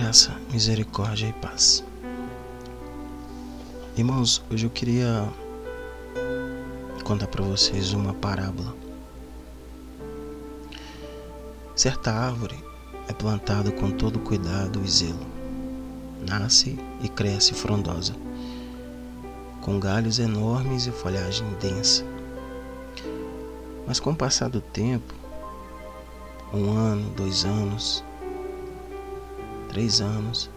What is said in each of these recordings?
Graça, misericórdia e paz. Irmãos, hoje eu queria contar para vocês uma parábola. Certa árvore é plantada com todo cuidado e zelo. Nasce e cresce frondosa, com galhos enormes e folhagem densa. Mas com o passar do tempo, um ano, dois anos, três anos,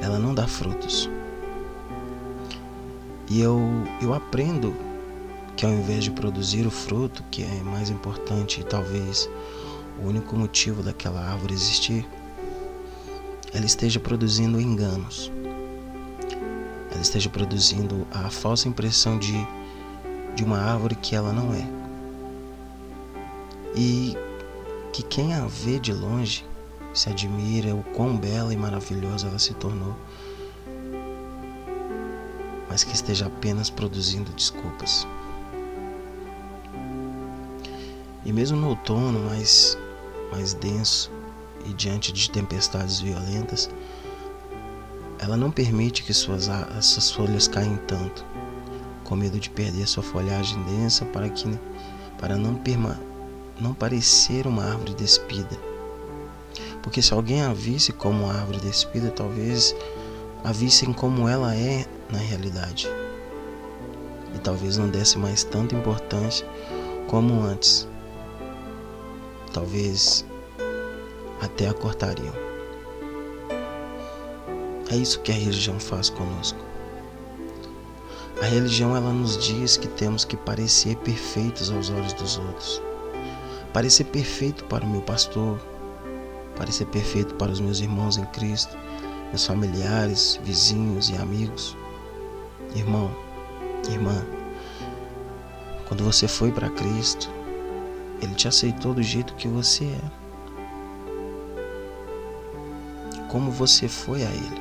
ela não dá frutos. E eu, eu aprendo que ao invés de produzir o fruto, que é mais importante e talvez o único motivo daquela árvore existir, ela esteja produzindo enganos. Ela esteja produzindo a falsa impressão de, de uma árvore que ela não é. E que quem a vê de longe se admira o quão bela e maravilhosa ela se tornou, mas que esteja apenas produzindo desculpas. E mesmo no outono mais, mais denso e diante de tempestades violentas, ela não permite que suas, suas folhas caem tanto, com medo de perder sua folhagem densa para, que, para não, perma, não parecer uma árvore despida porque se alguém a visse como árvore despida, talvez a vissem como ela é na realidade. E talvez não desse mais tanta importância como antes. Talvez até a cortariam. É isso que a religião faz conosco. A religião ela nos diz que temos que parecer perfeitos aos olhos dos outros. Parecer perfeito para o meu pastor, parecer perfeito para os meus irmãos em Cristo, meus familiares, vizinhos e amigos. Irmão, irmã, quando você foi para Cristo, Ele te aceitou do jeito que você é. Como você foi a Ele,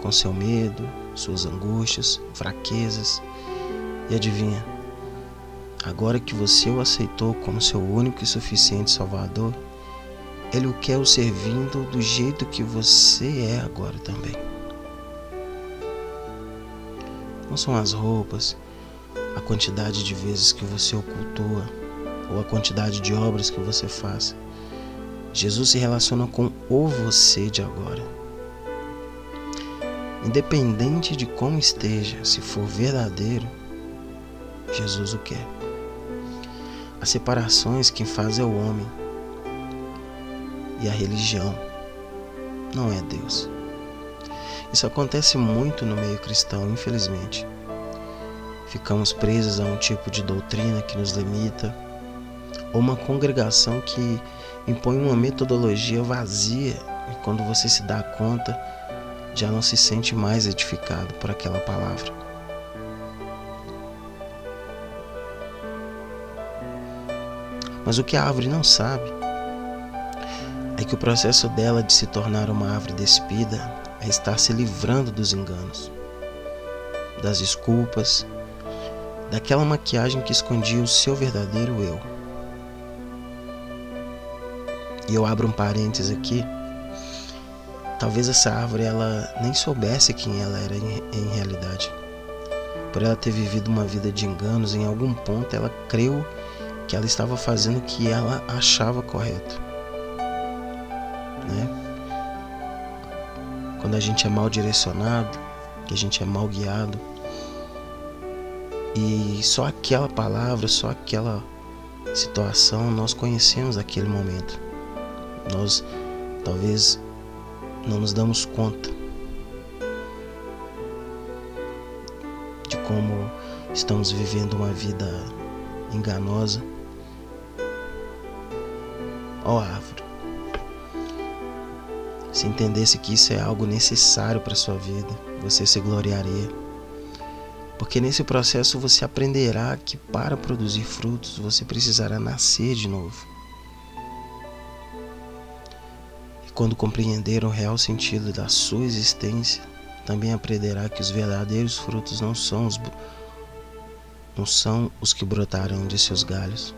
com seu medo, suas angústias, fraquezas. E adivinha, agora que você o aceitou como seu único e suficiente Salvador, ele o quer o servindo do jeito que você é agora também. Não são as roupas, a quantidade de vezes que você ocultua ou a quantidade de obras que você faz. Jesus se relaciona com o você de agora. Independente de como esteja, se for verdadeiro, Jesus o quer. As separações quem faz é o homem e a religião não é Deus. Isso acontece muito no meio cristão, infelizmente. Ficamos presos a um tipo de doutrina que nos limita, ou uma congregação que impõe uma metodologia vazia e quando você se dá conta, já não se sente mais edificado por aquela palavra. Mas o que a árvore não sabe é que o processo dela de se tornar uma árvore despida é estar se livrando dos enganos, das desculpas, daquela maquiagem que escondia o seu verdadeiro eu. E eu abro um parênteses aqui. Talvez essa árvore ela nem soubesse quem ela era em, em realidade. Por ela ter vivido uma vida de enganos, em algum ponto ela creu que ela estava fazendo o que ela achava correto Quando a gente é mal direcionado, que a gente é mal guiado, e só aquela palavra, só aquela situação nós conhecemos aquele momento. Nós talvez não nos damos conta de como estamos vivendo uma vida enganosa. Ó árvore, se entendesse que isso é algo necessário para sua vida, você se gloriaria. Porque nesse processo você aprenderá que para produzir frutos você precisará nascer de novo. E quando compreender o real sentido da sua existência, também aprenderá que os verdadeiros frutos não são os, não são os que brotarão de seus galhos,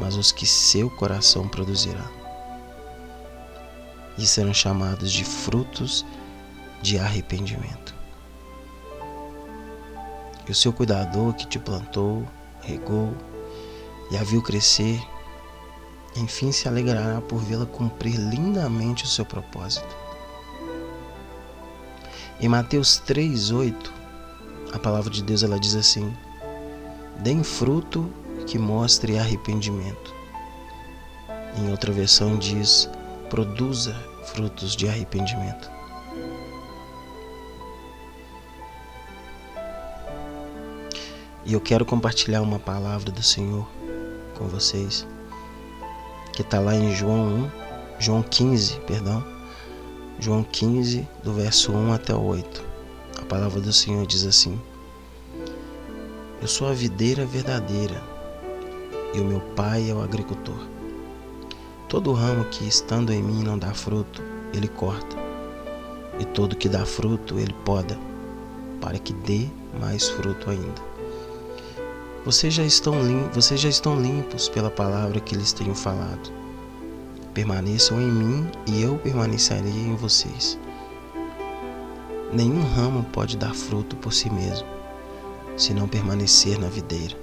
mas os que seu coração produzirá. E serão chamados de frutos de arrependimento. E o seu cuidador que te plantou, regou e a viu crescer, enfim se alegrará por vê-la cumprir lindamente o seu propósito. Em Mateus 3:8, a palavra de Deus ela diz assim: Deem fruto que mostre arrependimento. Em outra versão diz: produza frutos de arrependimento. E eu quero compartilhar uma palavra do Senhor com vocês, que está lá em João 1, João 15, perdão, João 15, do verso 1 até o 8. A palavra do Senhor diz assim: Eu sou a videira verdadeira, e o meu pai é o agricultor. Todo ramo que estando em mim não dá fruto, ele corta, e todo que dá fruto, ele poda, para que dê mais fruto ainda. Vocês já estão, lim vocês já estão limpos pela palavra que lhes tenho falado. Permaneçam em mim e eu permanecerei em vocês. Nenhum ramo pode dar fruto por si mesmo, se não permanecer na videira.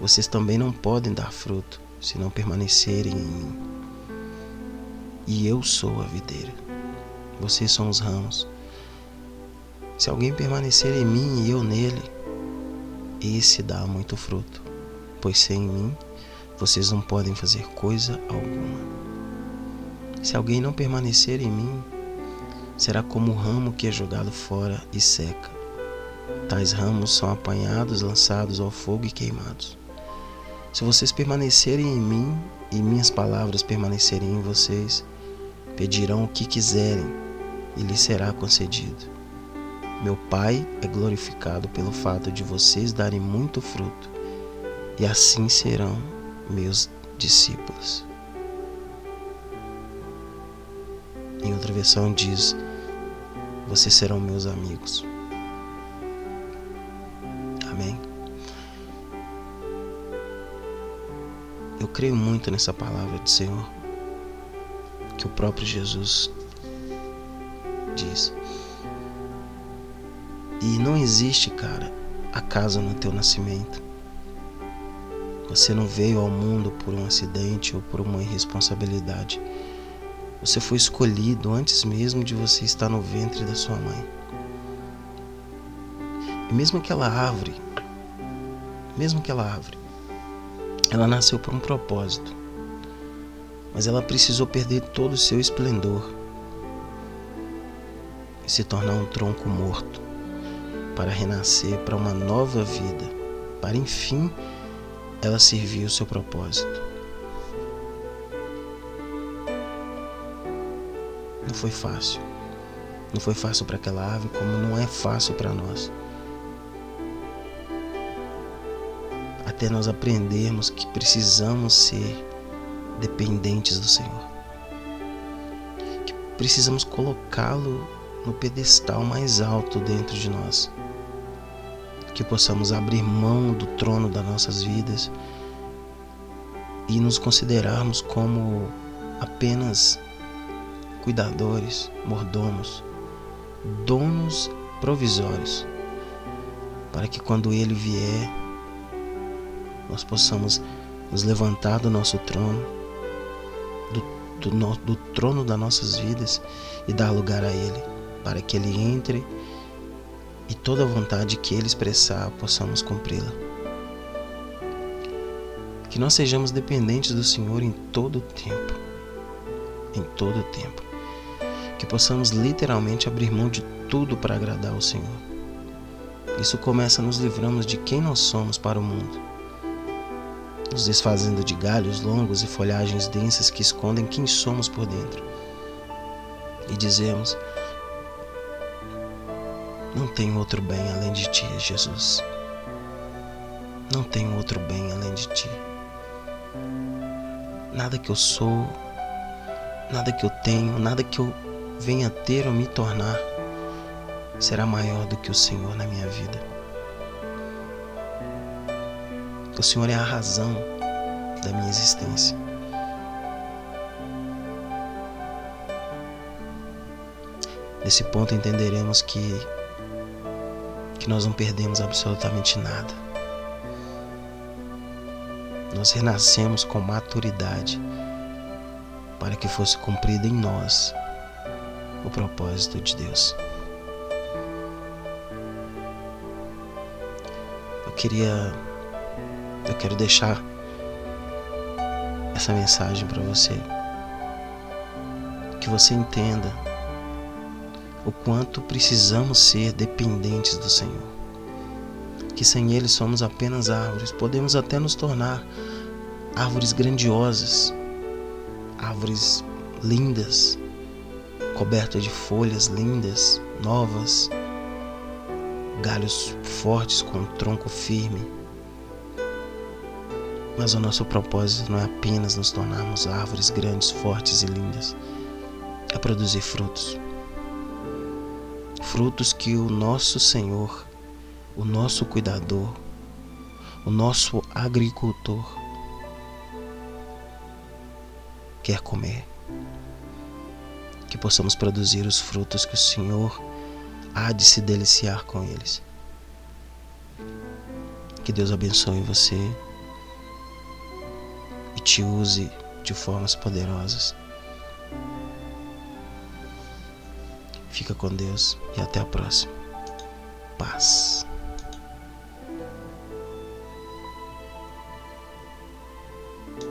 Vocês também não podem dar fruto se não permanecerem em mim. E eu sou a videira, vocês são os ramos. Se alguém permanecer em mim e eu nele, esse dá muito fruto, pois sem mim vocês não podem fazer coisa alguma. Se alguém não permanecer em mim, será como o ramo que é jogado fora e seca. Tais ramos são apanhados, lançados ao fogo e queimados. Se vocês permanecerem em mim e minhas palavras permanecerem em vocês, pedirão o que quiserem e lhes será concedido. Meu Pai é glorificado pelo fato de vocês darem muito fruto, e assim serão meus discípulos. Em outra versão diz: Vocês serão meus amigos. Amém. Eu creio muito nessa palavra do Senhor, que o próprio Jesus diz. E não existe, cara, acaso no teu nascimento. Você não veio ao mundo por um acidente ou por uma irresponsabilidade. Você foi escolhido antes mesmo de você estar no ventre da sua mãe. E mesmo aquela árvore, mesmo aquela árvore, ela nasceu por um propósito, mas ela precisou perder todo o seu esplendor e se tornar um tronco morto para renascer para uma nova vida, para enfim ela servir o seu propósito. Não foi fácil. Não foi fácil para aquela árvore, como não é fácil para nós. Até nós aprendermos que precisamos ser dependentes do Senhor. Que precisamos colocá-lo no pedestal mais alto dentro de nós. Que possamos abrir mão do trono das nossas vidas e nos considerarmos como apenas cuidadores, mordomos, donos provisórios, para que quando ele vier nós possamos nos levantar do nosso trono, do, do, do trono das nossas vidas e dar lugar a Ele, para que Ele entre e toda a vontade que Ele expressar possamos cumpri-la. Que nós sejamos dependentes do Senhor em todo o tempo. Em todo o tempo. Que possamos literalmente abrir mão de tudo para agradar ao Senhor. Isso começa nos livramos de quem nós somos para o mundo nos desfazendo de galhos longos e folhagens densas que escondem quem somos por dentro. E dizemos: Não tenho outro bem além de ti, Jesus. Não tenho outro bem além de ti. Nada que eu sou, nada que eu tenho, nada que eu venha ter ou me tornar será maior do que o Senhor na minha vida. O Senhor é a razão da minha existência. Nesse ponto entenderemos que que nós não perdemos absolutamente nada. Nós renascemos com maturidade para que fosse cumprido em nós o propósito de Deus. Eu queria eu quero deixar essa mensagem para você. Que você entenda o quanto precisamos ser dependentes do Senhor. Que sem Ele somos apenas árvores, podemos até nos tornar árvores grandiosas, árvores lindas, cobertas de folhas lindas, novas, galhos fortes com um tronco firme mas o nosso propósito não é apenas nos tornarmos árvores grandes, fortes e lindas, é produzir frutos. Frutos que o nosso Senhor, o nosso cuidador, o nosso agricultor quer comer. Que possamos produzir os frutos que o Senhor há de se deliciar com eles. Que Deus abençoe você te use de formas poderosas. Fica com Deus e até a próxima. Paz.